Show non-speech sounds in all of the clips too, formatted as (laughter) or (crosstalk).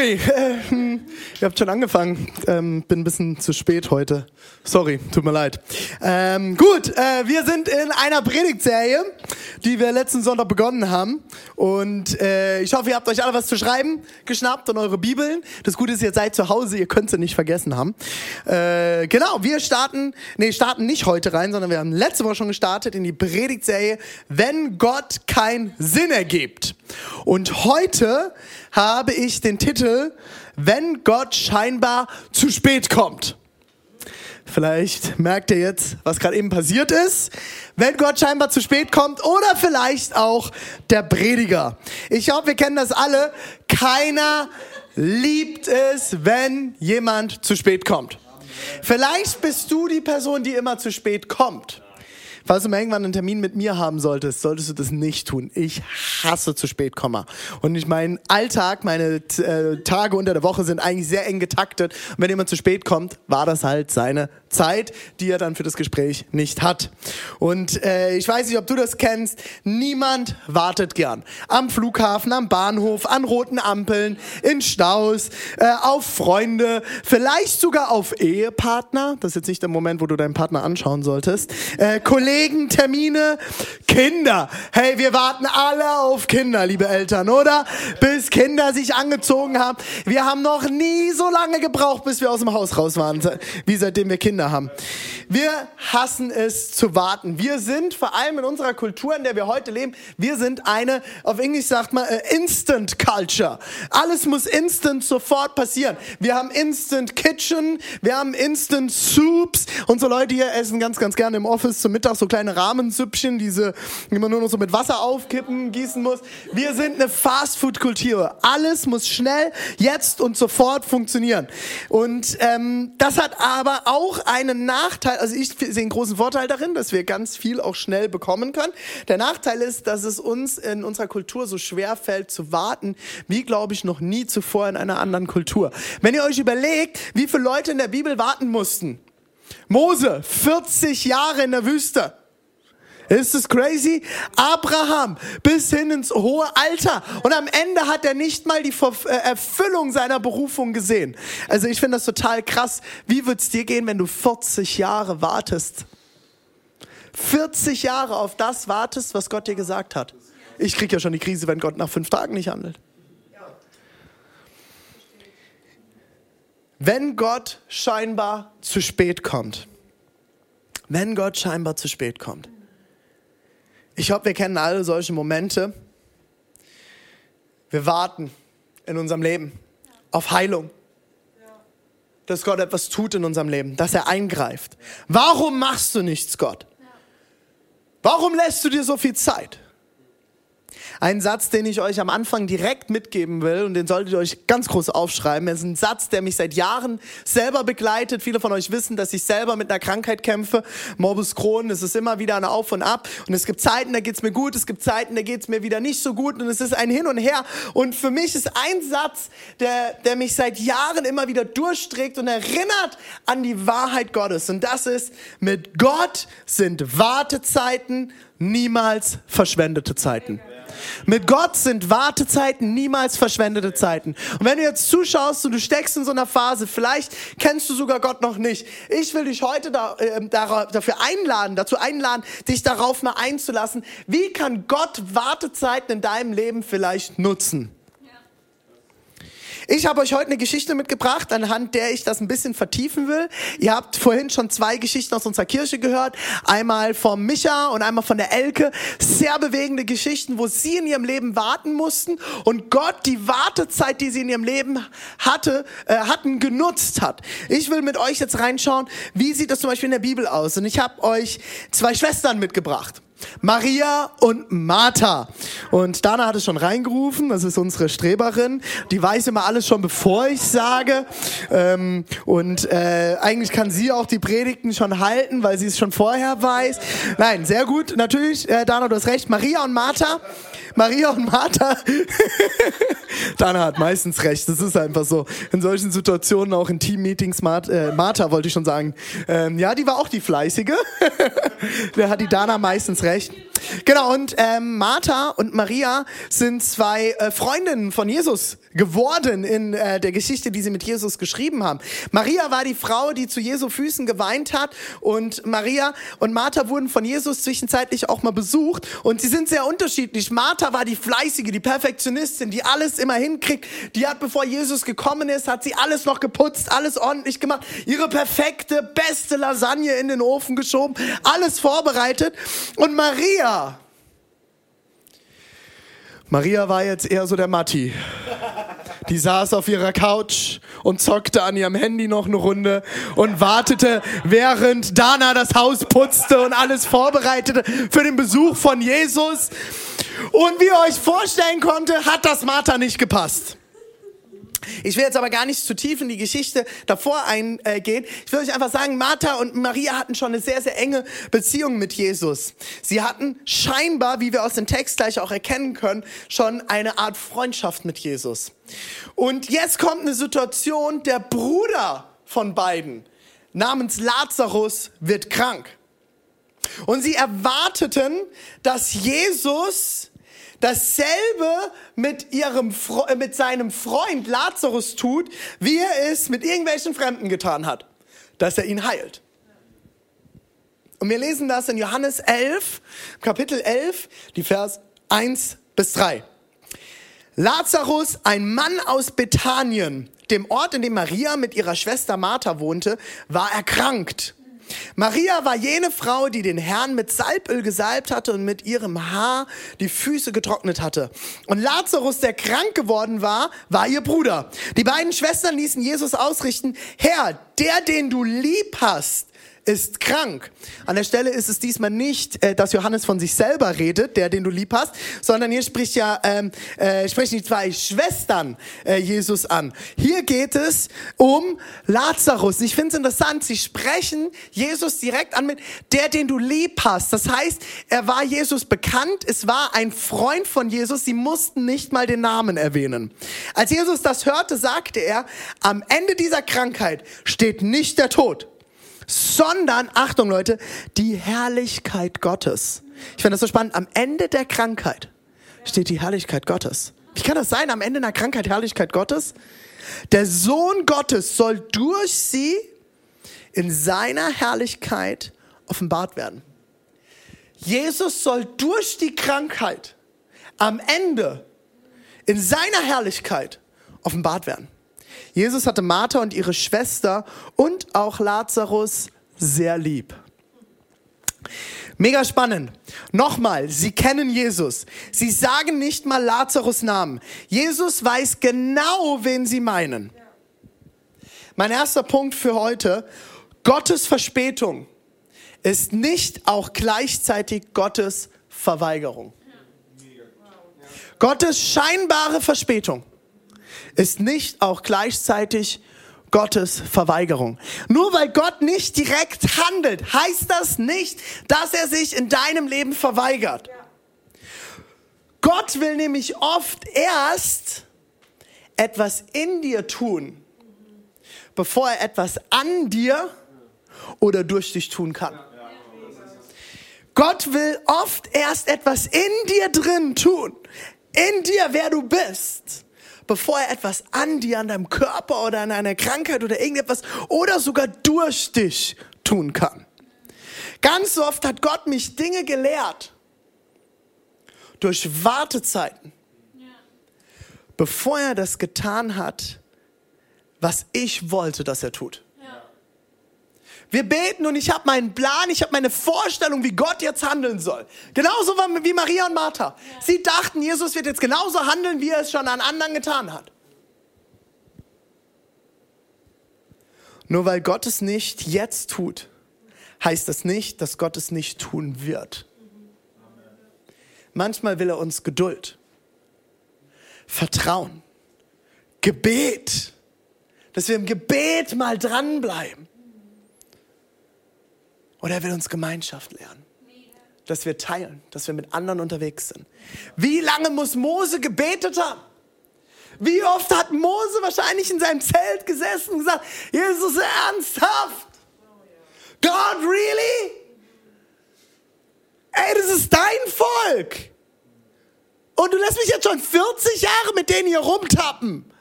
sorry, ihr habt schon angefangen. Ähm, bin ein bisschen zu spät heute. Sorry, tut mir leid. Ähm, gut, äh, wir sind in einer Predigtserie, die wir letzten Sonntag begonnen haben. Und äh, ich hoffe, ihr habt euch alle was zu schreiben geschnappt und eure Bibeln. Das Gute ist, ihr seid zu Hause, ihr könnt sie nicht vergessen haben. Äh, genau, wir starten, nee, starten nicht heute rein, sondern wir haben letzte Woche schon gestartet in die Predigtserie, wenn Gott keinen Sinn ergibt. Und heute habe ich den Titel, wenn Gott scheinbar zu spät kommt. Vielleicht merkt ihr jetzt, was gerade eben passiert ist. Wenn Gott scheinbar zu spät kommt oder vielleicht auch der Prediger. Ich hoffe, wir kennen das alle. Keiner liebt es, wenn jemand zu spät kommt. Vielleicht bist du die Person, die immer zu spät kommt. Falls du mal irgendwann einen Termin mit mir haben solltest, solltest du das nicht tun. Ich hasse zu spät kommen. Und ich mein Alltag, meine äh, Tage unter der Woche sind eigentlich sehr eng getaktet. Und wenn jemand zu spät kommt, war das halt seine Zeit, die er dann für das Gespräch nicht hat. Und äh, ich weiß nicht, ob du das kennst. Niemand wartet gern. Am Flughafen, am Bahnhof, an roten Ampeln, in Staus, äh, auf Freunde, vielleicht sogar auf Ehepartner. Das ist jetzt nicht der Moment, wo du deinen Partner anschauen solltest. Äh, Kollegen, Termine, Kinder. Hey, wir warten alle auf Kinder, liebe Eltern, oder? Bis Kinder sich angezogen haben. Wir haben noch nie so lange gebraucht, bis wir aus dem Haus raus waren, wie seitdem wir Kinder haben. Wir hassen es zu warten. Wir sind, vor allem in unserer Kultur, in der wir heute leben, wir sind eine, auf Englisch sagt man, äh, Instant Culture. Alles muss instant sofort passieren. Wir haben Instant Kitchen, wir haben Instant Soups. Unsere Leute hier essen ganz, ganz gerne im Office zum Mittag so kleine Rahmensüppchen, diese, die man nur noch so mit Wasser aufkippen, gießen muss. Wir sind eine Fastfood-Kultur. Alles muss schnell, jetzt und sofort funktionieren. Und ähm, das hat aber auch einen Nachteil, also ich sehe einen großen Vorteil darin, dass wir ganz viel auch schnell bekommen können. Der Nachteil ist, dass es uns in unserer Kultur so schwer fällt zu warten, wie glaube ich noch nie zuvor in einer anderen Kultur. Wenn ihr euch überlegt, wie viele Leute in der Bibel warten mussten. Mose, 40 Jahre in der Wüste. Ist es crazy? Abraham bis hin ins hohe Alter. Und am Ende hat er nicht mal die Erfüllung seiner Berufung gesehen. Also ich finde das total krass. Wie wird es dir gehen, wenn du 40 Jahre wartest? 40 Jahre auf das wartest, was Gott dir gesagt hat. Ich kriege ja schon die Krise, wenn Gott nach fünf Tagen nicht handelt. Wenn Gott scheinbar zu spät kommt. Wenn Gott scheinbar zu spät kommt. Ich hoffe, wir kennen alle solche Momente. Wir warten in unserem Leben auf Heilung. Dass Gott etwas tut in unserem Leben, dass er eingreift. Warum machst du nichts, Gott? Warum lässt du dir so viel Zeit? Ein Satz, den ich euch am Anfang direkt mitgeben will und den solltet ihr euch ganz groß aufschreiben. Es ist ein Satz, der mich seit Jahren selber begleitet. Viele von euch wissen, dass ich selber mit einer Krankheit kämpfe. Morbus Crohn, es ist immer wieder ein Auf und Ab. Und es gibt Zeiten, da geht's mir gut, es gibt Zeiten, da geht's mir wieder nicht so gut. Und es ist ein Hin und Her. Und für mich ist ein Satz, der, der mich seit Jahren immer wieder durchträgt und erinnert an die Wahrheit Gottes. Und das ist, mit Gott sind Wartezeiten niemals verschwendete Zeiten. Mit Gott sind Wartezeiten niemals verschwendete Zeiten. Und wenn du jetzt zuschaust und du steckst in so einer Phase, vielleicht kennst du sogar Gott noch nicht. Ich will dich heute da, äh, dafür einladen, dazu einladen, dich darauf mal einzulassen. Wie kann Gott Wartezeiten in deinem Leben vielleicht nutzen? Ich habe euch heute eine Geschichte mitgebracht, anhand der ich das ein bisschen vertiefen will. Ihr habt vorhin schon zwei Geschichten aus unserer Kirche gehört. Einmal vom Micha und einmal von der Elke. Sehr bewegende Geschichten, wo sie in ihrem Leben warten mussten und Gott die Wartezeit, die sie in ihrem Leben hatte, äh, hatten, genutzt hat. Ich will mit euch jetzt reinschauen, wie sieht das zum Beispiel in der Bibel aus. Und ich habe euch zwei Schwestern mitgebracht. Maria und Martha. Und Dana hat es schon reingerufen, das ist unsere Streberin. Die weiß immer alles schon, bevor ich sage. Ähm, und äh, eigentlich kann sie auch die Predigten schon halten, weil sie es schon vorher weiß. Nein, sehr gut, natürlich, äh, Dana, du hast recht. Maria und Martha. Maria und Martha. (laughs) Dana hat meistens recht, das ist einfach so. In solchen Situationen, auch in Team-Meetings, äh, Martha wollte ich schon sagen. Ähm, ja, die war auch die Fleißige. (laughs) da hat die Dana meistens recht. Genau, und ähm, Martha und Maria sind zwei äh, Freundinnen von Jesus geworden in äh, der Geschichte, die sie mit Jesus geschrieben haben. Maria war die Frau, die zu Jesu Füßen geweint hat und Maria und Martha wurden von Jesus zwischenzeitlich auch mal besucht und sie sind sehr unterschiedlich. Martha war die Fleißige, die Perfektionistin, die alles immer hinkriegt. Die hat, bevor Jesus gekommen ist, hat sie alles noch geputzt, alles ordentlich gemacht, ihre perfekte, beste Lasagne in den Ofen geschoben, alles vorbereitet. Und Maria, Maria war jetzt eher so der Matti. Die saß auf ihrer Couch und zockte an ihrem Handy noch eine Runde und wartete, während Dana das Haus putzte und alles vorbereitete für den Besuch von Jesus. Und wie ihr euch vorstellen konnte, hat das Martha nicht gepasst. Ich will jetzt aber gar nicht zu tief in die Geschichte davor eingehen. Ich will euch einfach sagen, Martha und Maria hatten schon eine sehr, sehr enge Beziehung mit Jesus. Sie hatten scheinbar, wie wir aus dem Text gleich auch erkennen können, schon eine Art Freundschaft mit Jesus. Und jetzt kommt eine Situation, der Bruder von beiden namens Lazarus wird krank. Und sie erwarteten, dass Jesus dasselbe mit, ihrem, äh, mit seinem Freund Lazarus tut, wie er es mit irgendwelchen Fremden getan hat, dass er ihn heilt. Und wir lesen das in Johannes 11, Kapitel 11, die Vers 1 bis 3. Lazarus, ein Mann aus Bethanien, dem Ort, in dem Maria mit ihrer Schwester Martha wohnte, war erkrankt. Maria war jene Frau, die den Herrn mit Salböl gesalbt hatte und mit ihrem Haar die Füße getrocknet hatte. Und Lazarus, der krank geworden war, war ihr Bruder. Die beiden Schwestern ließen Jesus ausrichten, Herr, der, den du lieb hast, ist krank. An der Stelle ist es diesmal nicht, äh, dass Johannes von sich selber redet, der, den du lieb hast, sondern hier spricht ja, ähm, äh, sprechen die zwei Schwestern äh, Jesus an. Hier geht es um Lazarus. Ich finde es interessant, sie sprechen Jesus direkt an mit der, den du lieb hast. Das heißt, er war Jesus bekannt, es war ein Freund von Jesus, sie mussten nicht mal den Namen erwähnen. Als Jesus das hörte, sagte er, am Ende dieser Krankheit steht nicht der Tod, sondern, Achtung Leute, die Herrlichkeit Gottes. Ich finde das so spannend. Am Ende der Krankheit steht die Herrlichkeit Gottes. Wie kann das sein? Am Ende einer Krankheit Herrlichkeit Gottes? Der Sohn Gottes soll durch sie in seiner Herrlichkeit offenbart werden. Jesus soll durch die Krankheit am Ende in seiner Herrlichkeit offenbart werden. Jesus hatte Martha und ihre Schwester und auch Lazarus sehr lieb. Mega spannend. Nochmal, sie kennen Jesus. Sie sagen nicht mal Lazarus Namen. Jesus weiß genau, wen sie meinen. Mein erster Punkt für heute. Gottes Verspätung ist nicht auch gleichzeitig Gottes Verweigerung. Gottes scheinbare Verspätung ist nicht auch gleichzeitig Gottes Verweigerung. Nur weil Gott nicht direkt handelt, heißt das nicht, dass er sich in deinem Leben verweigert. Gott will nämlich oft erst etwas in dir tun, bevor er etwas an dir oder durch dich tun kann. Gott will oft erst etwas in dir drin tun, in dir, wer du bist bevor er etwas an dir, an deinem Körper oder an einer Krankheit oder irgendetwas oder sogar durch dich tun kann. Ganz oft hat Gott mich Dinge gelehrt durch Wartezeiten, bevor er das getan hat, was ich wollte, dass er tut. Wir beten und ich habe meinen Plan, ich habe meine Vorstellung, wie Gott jetzt handeln soll. Genauso wie Maria und Martha. Sie dachten, Jesus wird jetzt genauso handeln, wie er es schon an anderen getan hat. Nur weil Gott es nicht jetzt tut, heißt das nicht, dass Gott es nicht tun wird. Manchmal will er uns Geduld, Vertrauen, Gebet, dass wir im Gebet mal dranbleiben. Oder er will uns Gemeinschaft lernen, dass wir teilen, dass wir mit anderen unterwegs sind. Wie lange muss Mose gebetet haben? Wie oft hat Mose wahrscheinlich in seinem Zelt gesessen und gesagt, Jesus, ernsthaft? God, really? Ey, das ist dein Volk. Und du lässt mich jetzt schon 40 Jahre mit denen hier rumtappen.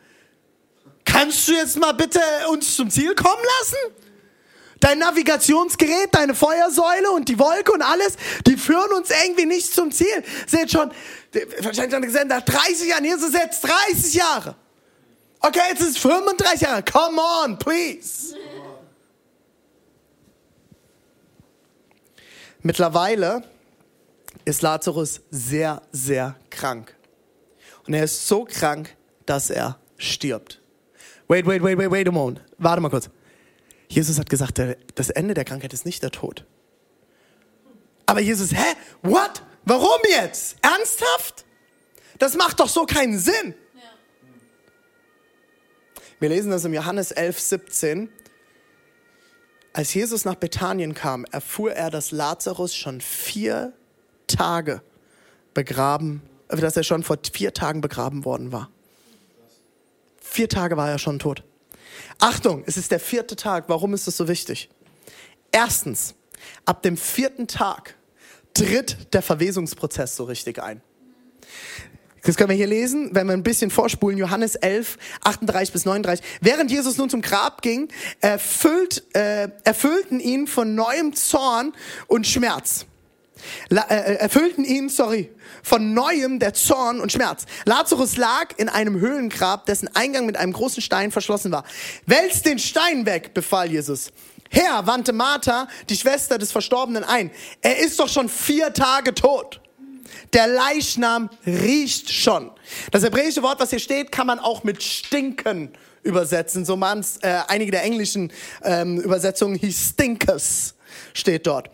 Kannst du jetzt mal bitte uns zum Ziel kommen lassen? Dein Navigationsgerät, deine Feuersäule und die Wolke und alles, die führen uns irgendwie nicht zum Ziel. Seht schon, wahrscheinlich haben gesagt, nach 30 Jahren, Jesus jetzt 30 Jahre. Okay, jetzt ist es 35 Jahre. Come on, please. Mittlerweile ist Lazarus sehr, sehr krank. Und er ist so krank, dass er stirbt. Wait, wait, wait, wait, wait a moment. Warte mal kurz. Jesus hat gesagt, das Ende der Krankheit ist nicht der Tod. Aber Jesus, hä? What? Warum jetzt? Ernsthaft? Das macht doch so keinen Sinn. Wir lesen das im Johannes 11, 17. Als Jesus nach Bethanien kam, erfuhr er, dass Lazarus schon vier Tage begraben, dass er schon vor vier Tagen begraben worden war. Vier Tage war er schon tot. Achtung, es ist der vierte Tag. Warum ist das so wichtig? Erstens, ab dem vierten Tag tritt der Verwesungsprozess so richtig ein. Das können wir hier lesen, wenn wir ein bisschen vorspulen, Johannes 11, 38 bis 39. Während Jesus nun zum Grab ging, erfüllt, äh, erfüllten ihn von neuem Zorn und Schmerz. La, äh, erfüllten ihn, sorry, von neuem der Zorn und Schmerz. Lazarus lag in einem Höhlengrab, dessen Eingang mit einem großen Stein verschlossen war. Wälz den Stein weg, befahl Jesus. Herr, wandte Martha, die Schwester des Verstorbenen, ein. Er ist doch schon vier Tage tot. Der Leichnam riecht schon. Das hebräische Wort, was hier steht, kann man auch mit stinken übersetzen. So man äh, einige der englischen ähm, Übersetzungen, he stinkers steht dort.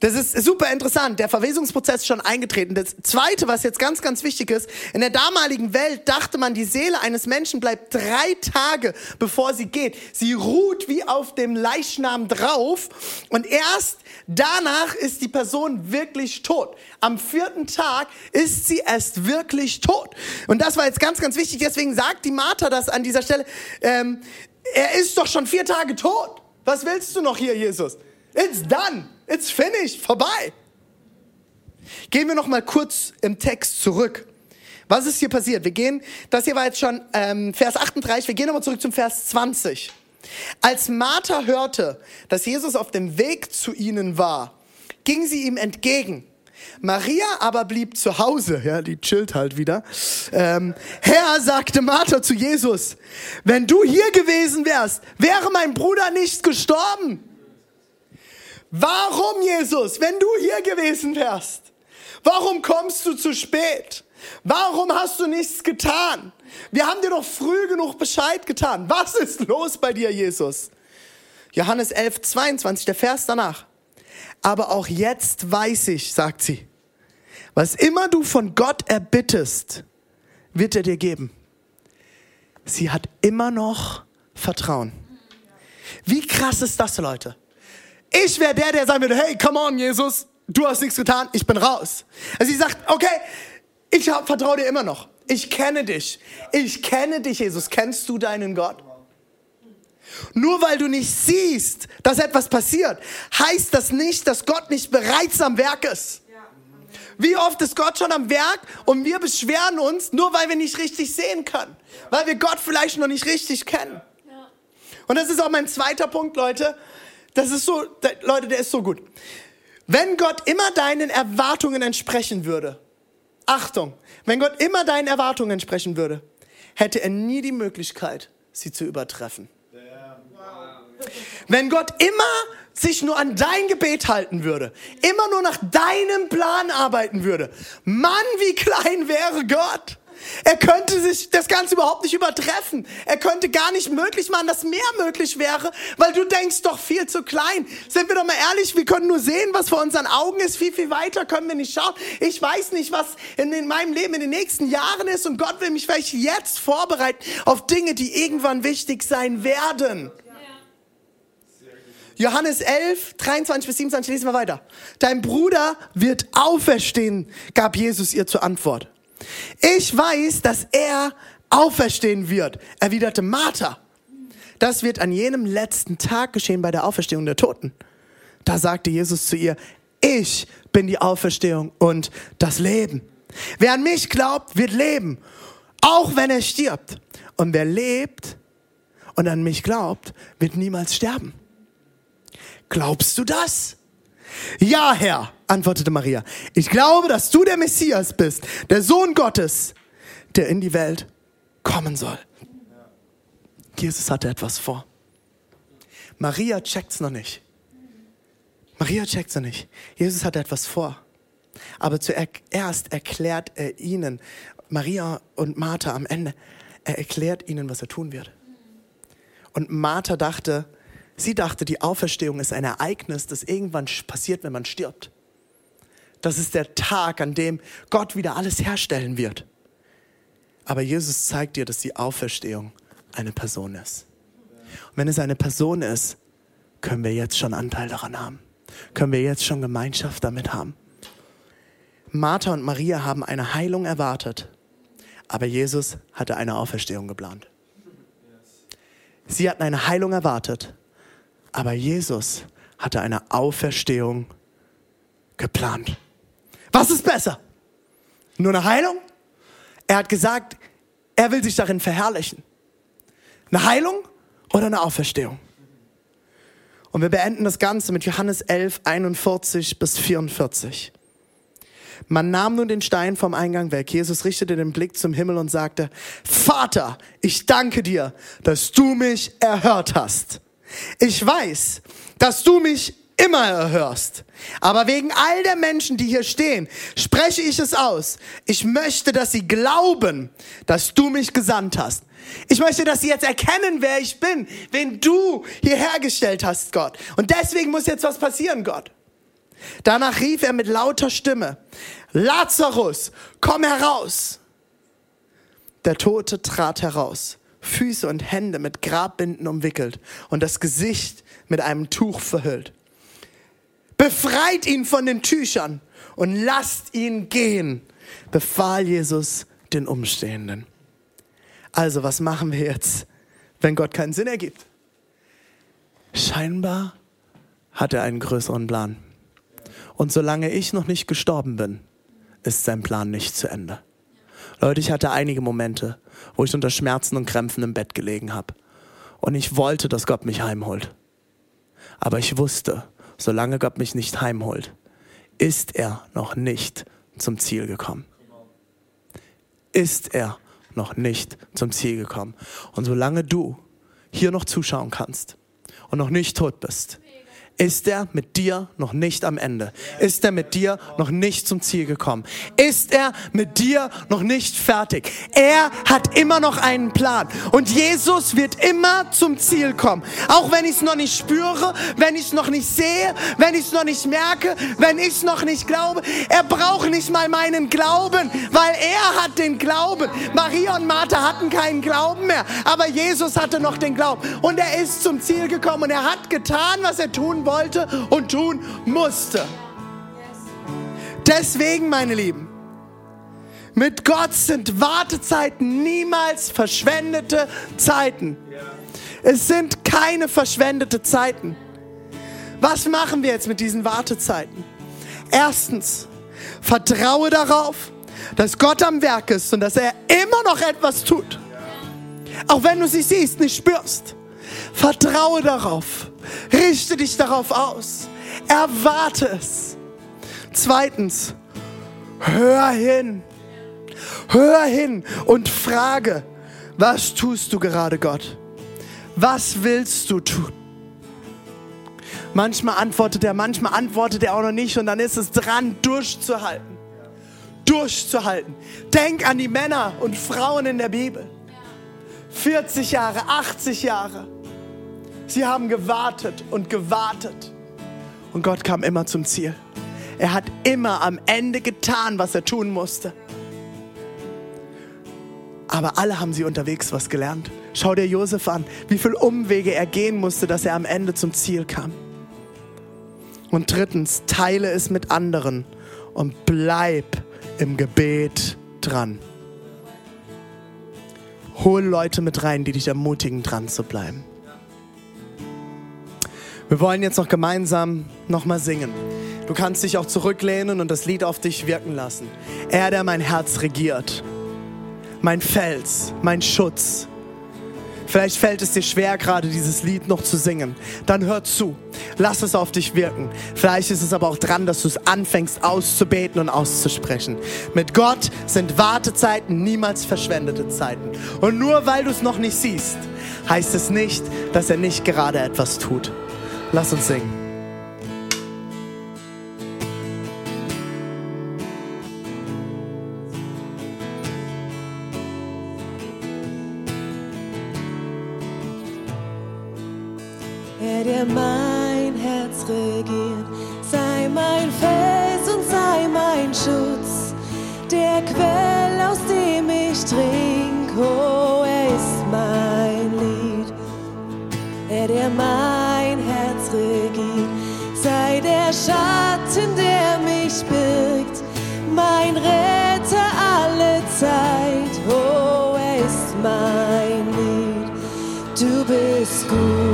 Das ist super interessant. Der Verwesungsprozess ist schon eingetreten. Das Zweite, was jetzt ganz, ganz wichtig ist, in der damaligen Welt dachte man, die Seele eines Menschen bleibt drei Tage, bevor sie geht. Sie ruht wie auf dem Leichnam drauf und erst danach ist die Person wirklich tot. Am vierten Tag ist sie erst wirklich tot. Und das war jetzt ganz, ganz wichtig. Deswegen sagt die Martha das an dieser Stelle. Ähm, er ist doch schon vier Tage tot. Was willst du noch hier, Jesus? It's done. It's finished. Vorbei. Gehen wir noch mal kurz im Text zurück. Was ist hier passiert? Wir gehen, das hier war jetzt schon ähm, Vers 38, wir gehen nochmal zurück zum Vers 20. Als Martha hörte, dass Jesus auf dem Weg zu ihnen war, ging sie ihm entgegen. Maria aber blieb zu Hause, ja, die chillt halt wieder. Ähm, Herr, sagte Martha zu Jesus, wenn du hier gewesen wärst, wäre mein Bruder nicht gestorben. Warum, Jesus, wenn du hier gewesen wärst? Warum kommst du zu spät? Warum hast du nichts getan? Wir haben dir doch früh genug Bescheid getan. Was ist los bei dir, Jesus? Johannes 11, 22, der Vers danach. Aber auch jetzt weiß ich, sagt sie, was immer du von Gott erbittest, wird er dir geben. Sie hat immer noch Vertrauen. Wie krass ist das, Leute? Ich wäre der, der sagen würde, hey, come on, Jesus, du hast nichts getan, ich bin raus. Also sie sagt, okay, ich vertraue dir immer noch. Ich kenne dich. Ich kenne dich, Jesus. Kennst du deinen Gott? Nur weil du nicht siehst, dass etwas passiert, heißt das nicht, dass Gott nicht bereits am Werk ist. Wie oft ist Gott schon am Werk und wir beschweren uns, nur weil wir nicht richtig sehen können, weil wir Gott vielleicht noch nicht richtig kennen. Und das ist auch mein zweiter Punkt, Leute. Das ist so, Leute, der ist so gut. Wenn Gott immer deinen Erwartungen entsprechen würde, Achtung, wenn Gott immer deinen Erwartungen entsprechen würde, hätte er nie die Möglichkeit, sie zu übertreffen. Wenn Gott immer sich nur an dein Gebet halten würde, immer nur nach deinem Plan arbeiten würde, Mann, wie klein wäre Gott. Er könnte sich das Ganze überhaupt nicht übertreffen. Er könnte gar nicht möglich machen, dass mehr möglich wäre, weil du denkst doch viel zu klein. Sind wir doch mal ehrlich, wir können nur sehen, was vor unseren Augen ist. Viel, viel weiter können wir nicht schauen. Ich weiß nicht, was in, in meinem Leben in den nächsten Jahren ist und Gott will mich vielleicht jetzt vorbereiten auf Dinge, die irgendwann wichtig sein werden. Johannes 11, 23 bis 27, lesen wir weiter. Dein Bruder wird auferstehen, gab Jesus ihr zur Antwort. Ich weiß, dass er auferstehen wird, erwiderte Martha. Das wird an jenem letzten Tag geschehen bei der Auferstehung der Toten. Da sagte Jesus zu ihr, ich bin die Auferstehung und das Leben. Wer an mich glaubt, wird leben, auch wenn er stirbt. Und wer lebt und an mich glaubt, wird niemals sterben. Glaubst du das? Ja, Herr, antwortete Maria. Ich glaube, dass du der Messias bist, der Sohn Gottes, der in die Welt kommen soll. Jesus hatte etwas vor. Maria checkt's noch nicht. Maria checkt's noch nicht. Jesus hatte etwas vor. Aber zuerst erklärt er ihnen, Maria und Martha am Ende, er erklärt ihnen, was er tun wird. Und Martha dachte, Sie dachte, die Auferstehung ist ein Ereignis, das irgendwann passiert, wenn man stirbt. Das ist der Tag, an dem Gott wieder alles herstellen wird. Aber Jesus zeigt dir, dass die Auferstehung eine Person ist. Und wenn es eine Person ist, können wir jetzt schon Anteil daran haben. Können wir jetzt schon Gemeinschaft damit haben. Martha und Maria haben eine Heilung erwartet, aber Jesus hatte eine Auferstehung geplant. Sie hatten eine Heilung erwartet, aber Jesus hatte eine Auferstehung geplant. Was ist besser? Nur eine Heilung? Er hat gesagt, er will sich darin verherrlichen. Eine Heilung oder eine Auferstehung? Und wir beenden das Ganze mit Johannes 11, 41 bis 44. Man nahm nun den Stein vom Eingang weg. Jesus richtete den Blick zum Himmel und sagte, Vater, ich danke dir, dass du mich erhört hast. Ich weiß, dass du mich immer erhörst. Aber wegen all der Menschen, die hier stehen, spreche ich es aus. Ich möchte, dass sie glauben, dass du mich gesandt hast. Ich möchte, dass sie jetzt erkennen, wer ich bin, wen du hierher gestellt hast, Gott. Und deswegen muss jetzt was passieren, Gott. Danach rief er mit lauter Stimme, Lazarus, komm heraus. Der Tote trat heraus. Füße und Hände mit Grabbinden umwickelt und das Gesicht mit einem Tuch verhüllt. Befreit ihn von den Tüchern und lasst ihn gehen, befahl Jesus den Umstehenden. Also, was machen wir jetzt, wenn Gott keinen Sinn ergibt? Scheinbar hat er einen größeren Plan. Und solange ich noch nicht gestorben bin, ist sein Plan nicht zu Ende. Leute, ich hatte einige Momente, wo ich unter Schmerzen und Krämpfen im Bett gelegen habe. Und ich wollte, dass Gott mich heimholt. Aber ich wusste, solange Gott mich nicht heimholt, ist er noch nicht zum Ziel gekommen. Ist er noch nicht zum Ziel gekommen. Und solange du hier noch zuschauen kannst und noch nicht tot bist, ist er mit dir noch nicht am Ende? Ist er mit dir noch nicht zum Ziel gekommen? Ist er mit dir noch nicht fertig? Er hat immer noch einen Plan und Jesus wird immer zum Ziel kommen. Auch wenn ich es noch nicht spüre, wenn ich es noch nicht sehe, wenn ich es noch nicht merke, wenn ich es noch nicht glaube. Er braucht nicht mal meinen Glauben, weil er hat den Glauben. Maria und Martha hatten keinen Glauben mehr, aber Jesus hatte noch den Glauben und er ist zum Ziel gekommen und er hat getan, was er tun wollte und tun musste. Deswegen, meine Lieben, mit Gott sind Wartezeiten niemals verschwendete Zeiten. Es sind keine verschwendete Zeiten. Was machen wir jetzt mit diesen Wartezeiten? Erstens, vertraue darauf, dass Gott am Werk ist und dass er immer noch etwas tut. Auch wenn du sie siehst, nicht spürst. Vertraue darauf. Richte dich darauf aus. Erwarte es. Zweitens, hör hin. Hör hin und frage, was tust du gerade, Gott? Was willst du tun? Manchmal antwortet er, manchmal antwortet er auch noch nicht und dann ist es dran, durchzuhalten. durchzuhalten. Denk an die Männer und Frauen in der Bibel. 40 Jahre, 80 Jahre. Sie haben gewartet und gewartet. Und Gott kam immer zum Ziel. Er hat immer am Ende getan, was er tun musste. Aber alle haben sie unterwegs was gelernt. Schau dir Josef an, wie viele Umwege er gehen musste, dass er am Ende zum Ziel kam. Und drittens, teile es mit anderen und bleib im Gebet dran. Hol Leute mit rein, die dich ermutigen, dran zu bleiben. Wir wollen jetzt noch gemeinsam nochmal singen. Du kannst dich auch zurücklehnen und das Lied auf dich wirken lassen. Er, der mein Herz regiert mein Fels, mein Schutz. Vielleicht fällt es dir schwer, gerade dieses Lied noch zu singen. Dann hör zu. Lass es auf dich wirken. Vielleicht ist es aber auch dran, dass du es anfängst auszubeten und auszusprechen. Mit Gott sind Wartezeiten niemals verschwendete Zeiten. Und nur weil du es noch nicht siehst, heißt es nicht, dass er nicht gerade etwas tut. Lass uns singen. Der Schatten, der mich birgt, mein Retter alle Zeit, oh, er ist mein Lied. Du bist gut.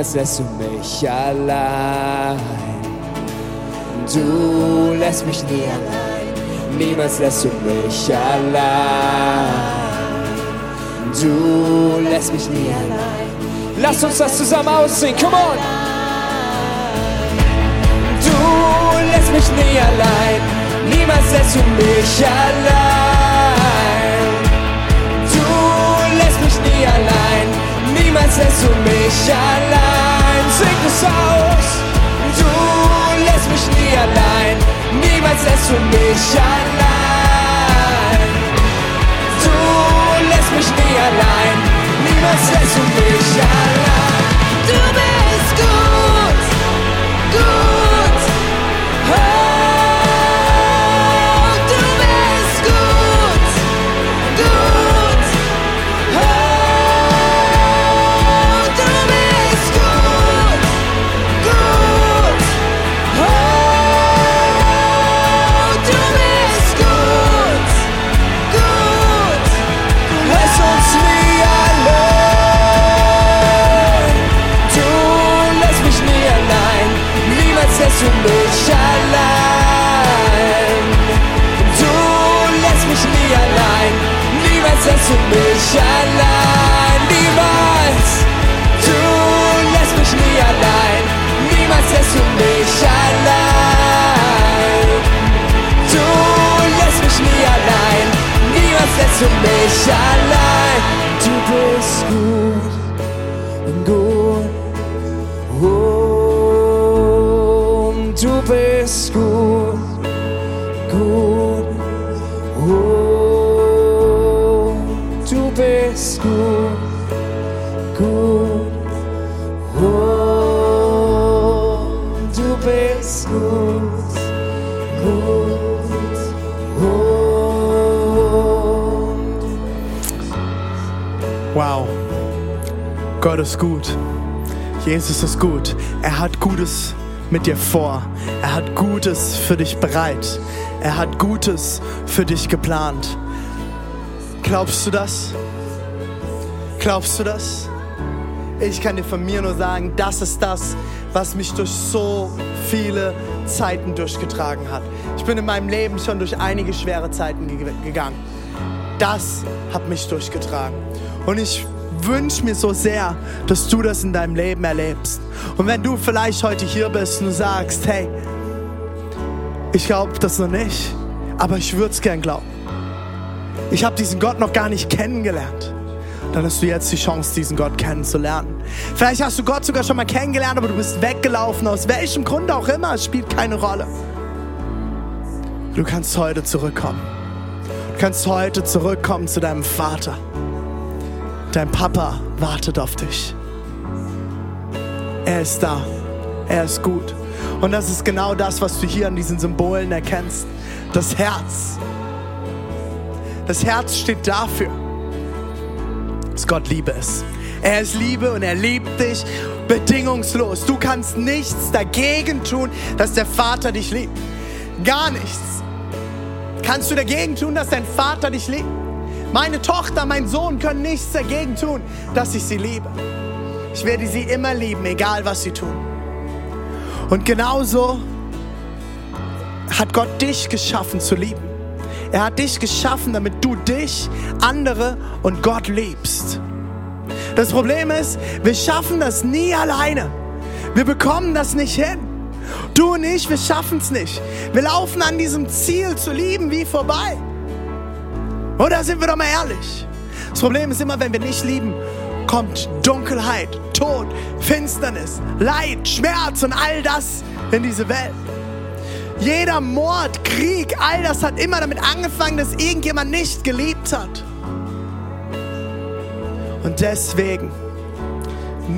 Niemals lässt du mich allein. Du lässt mich nie allein. Niemals lässt du mich allein. Du lässt mich nie allein. Lass uns das zusammen aussingen. Come on. Du lässt mich nie allein niemals lässt du mich allein. Du lässt mich nie allein, niemals lässt du mich allein. Sing es aus. Du lässt mich nie allein, niemals lässt du mich allein. Du lässt mich nie allein, niemals lässt du mich allein. Du bist gut, gut. Wow. Gott ist gut. Jesus ist gut. Er hat Gutes mit dir vor. Er hat Gutes für dich bereit. Er hat Gutes für dich geplant. Glaubst du das? Glaubst du das? Ich kann dir von mir nur sagen, das ist das, was mich durch so viele Zeiten durchgetragen hat. Ich bin in meinem Leben schon durch einige schwere Zeiten ge gegangen. Das hat mich durchgetragen. Und ich wünsche mir so sehr, dass du das in deinem Leben erlebst. Und wenn du vielleicht heute hier bist und sagst, hey, ich glaube das noch nicht, aber ich würde es gern glauben. Ich habe diesen Gott noch gar nicht kennengelernt. Dann hast du jetzt die Chance, diesen Gott kennenzulernen. Vielleicht hast du Gott sogar schon mal kennengelernt, aber du bist weggelaufen. Aus welchem Grund auch immer, es spielt keine Rolle. Du kannst heute zurückkommen. Du kannst heute zurückkommen zu deinem Vater. Dein Papa wartet auf dich. Er ist da. Er ist gut. Und das ist genau das, was du hier an diesen Symbolen erkennst. Das Herz. Das Herz steht dafür, Gott Liebe ist. Er ist Liebe und er liebt dich bedingungslos. Du kannst nichts dagegen tun, dass der Vater dich liebt. Gar nichts. Kannst du dagegen tun, dass dein Vater dich liebt? Meine Tochter, mein Sohn können nichts dagegen tun, dass ich sie liebe. Ich werde sie immer lieben, egal was sie tun. Und genauso hat Gott dich geschaffen zu lieben. Er hat dich geschaffen, damit du dich, andere und Gott liebst. Das Problem ist, wir schaffen das nie alleine. Wir bekommen das nicht hin. Du und ich, wir schaffen es nicht. Wir laufen an diesem Ziel zu lieben wie vorbei. Oder sind wir doch mal ehrlich? Das Problem ist immer, wenn wir nicht lieben, kommt Dunkelheit, Tod, Finsternis, Leid, Schmerz und all das in diese Welt. Jeder Mord, Krieg, all das hat immer damit angefangen, dass irgendjemand nicht geliebt hat. Und deswegen,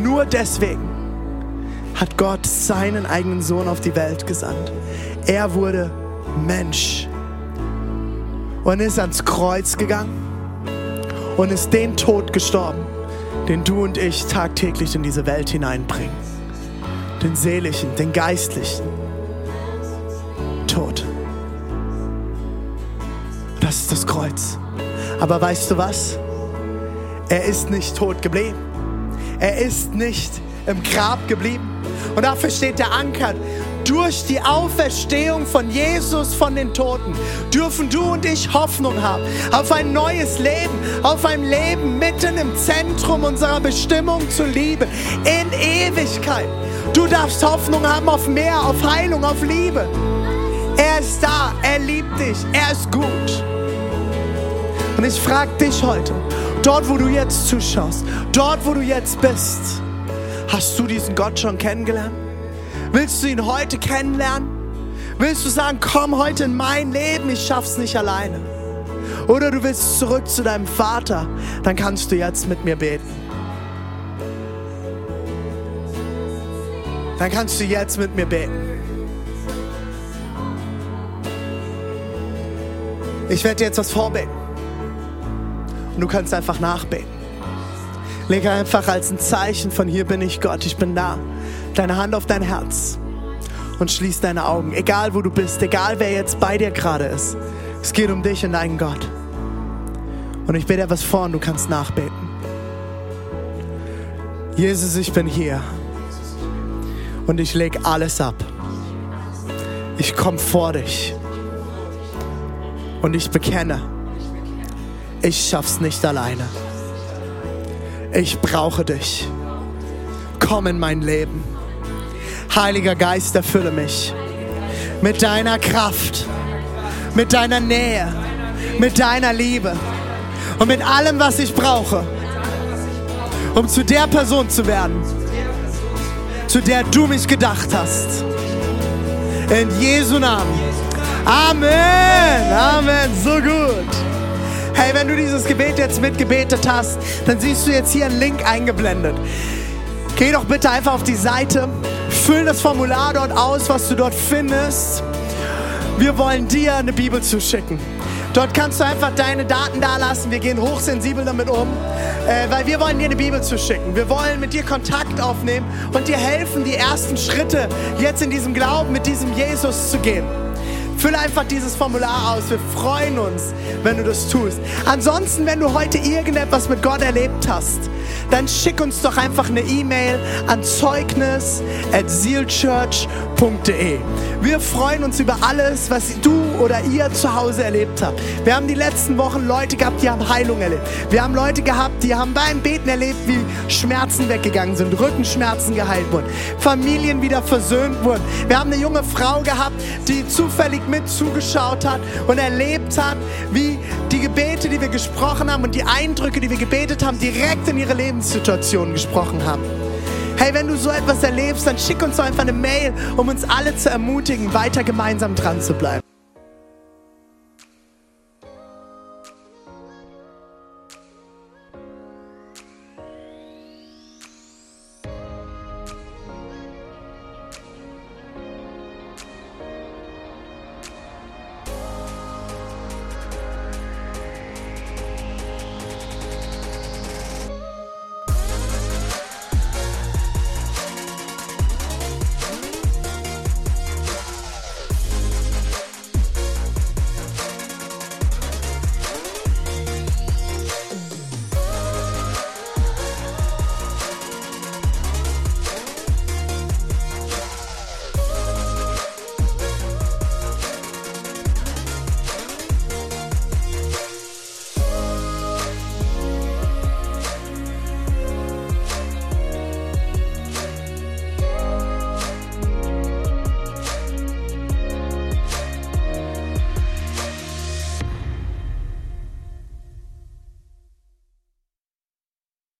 nur deswegen, hat Gott seinen eigenen Sohn auf die Welt gesandt. Er wurde Mensch und ist ans Kreuz gegangen und ist den Tod gestorben, den du und ich tagtäglich in diese Welt hineinbringen. Den seelischen, den geistlichen Tod. Das ist das Kreuz. Aber weißt du was? Er ist nicht tot geblieben. Er ist nicht im Grab geblieben. Und dafür steht der Anker. Durch die Auferstehung von Jesus von den Toten dürfen du und ich Hoffnung haben auf ein neues Leben, auf ein Leben mitten im Zentrum unserer Bestimmung zur Liebe, in Ewigkeit. Du darfst Hoffnung haben auf mehr, auf Heilung, auf Liebe. Er da, er liebt dich, er ist gut. Und ich frage dich heute, dort wo du jetzt zuschaust, dort wo du jetzt bist, hast du diesen Gott schon kennengelernt? Willst du ihn heute kennenlernen? Willst du sagen, komm heute in mein Leben, ich schaff's nicht alleine? Oder du willst zurück zu deinem Vater, dann kannst du jetzt mit mir beten. Dann kannst du jetzt mit mir beten. Ich werde dir jetzt was vorbeten. Und du kannst einfach nachbeten. Lege einfach als ein Zeichen von hier bin ich Gott, ich bin da. Deine Hand auf dein Herz und schließ deine Augen. Egal wo du bist, egal wer jetzt bei dir gerade ist. Es geht um dich und deinen Gott. Und ich bete etwas vor und du kannst nachbeten. Jesus, ich bin hier. Und ich lege alles ab. Ich komme vor dich. Und ich bekenne, ich schaff's nicht alleine. Ich brauche dich. Komm in mein Leben. Heiliger Geist, erfülle mich mit deiner Kraft, mit deiner Nähe, mit deiner Liebe. und mit allem, was ich brauche, um zu der Person zu werden, zu der du mich gedacht hast. In Jesu Namen. Amen. Amen. So gut. Hey, wenn du dieses Gebet jetzt mitgebetet hast, dann siehst du jetzt hier einen Link eingeblendet. Geh doch bitte einfach auf die Seite, füll das Formular dort aus, was du dort findest. Wir wollen dir eine Bibel zuschicken. Dort kannst du einfach deine Daten da lassen. Wir gehen hochsensibel damit um, äh, weil wir wollen dir eine Bibel zuschicken. Wir wollen mit dir Kontakt aufnehmen und dir helfen, die ersten Schritte jetzt in diesem Glauben mit diesem Jesus zu gehen. Fülle einfach dieses Formular aus. Wir freuen uns, wenn du das tust. Ansonsten, wenn du heute irgendetwas mit Gott erlebt hast, dann schick uns doch einfach eine E-Mail an zeugnis@sealchurch.de. Wir freuen uns über alles, was du oder ihr zu Hause erlebt habt. Wir haben die letzten Wochen Leute gehabt, die haben Heilung erlebt. Wir haben Leute gehabt, die haben beim Beten erlebt, wie Schmerzen weggegangen sind, Rückenschmerzen geheilt wurden, Familien wieder versöhnt wurden. Wir haben eine junge Frau gehabt, die zufällig mit zugeschaut hat und erlebt hat, wie die Gebete, die wir gesprochen haben und die Eindrücke, die wir gebetet haben, direkt in ihre Lebenssituation gesprochen haben. Hey, wenn du so etwas erlebst, dann schick uns doch einfach eine Mail, um uns alle zu ermutigen, weiter gemeinsam dran zu bleiben.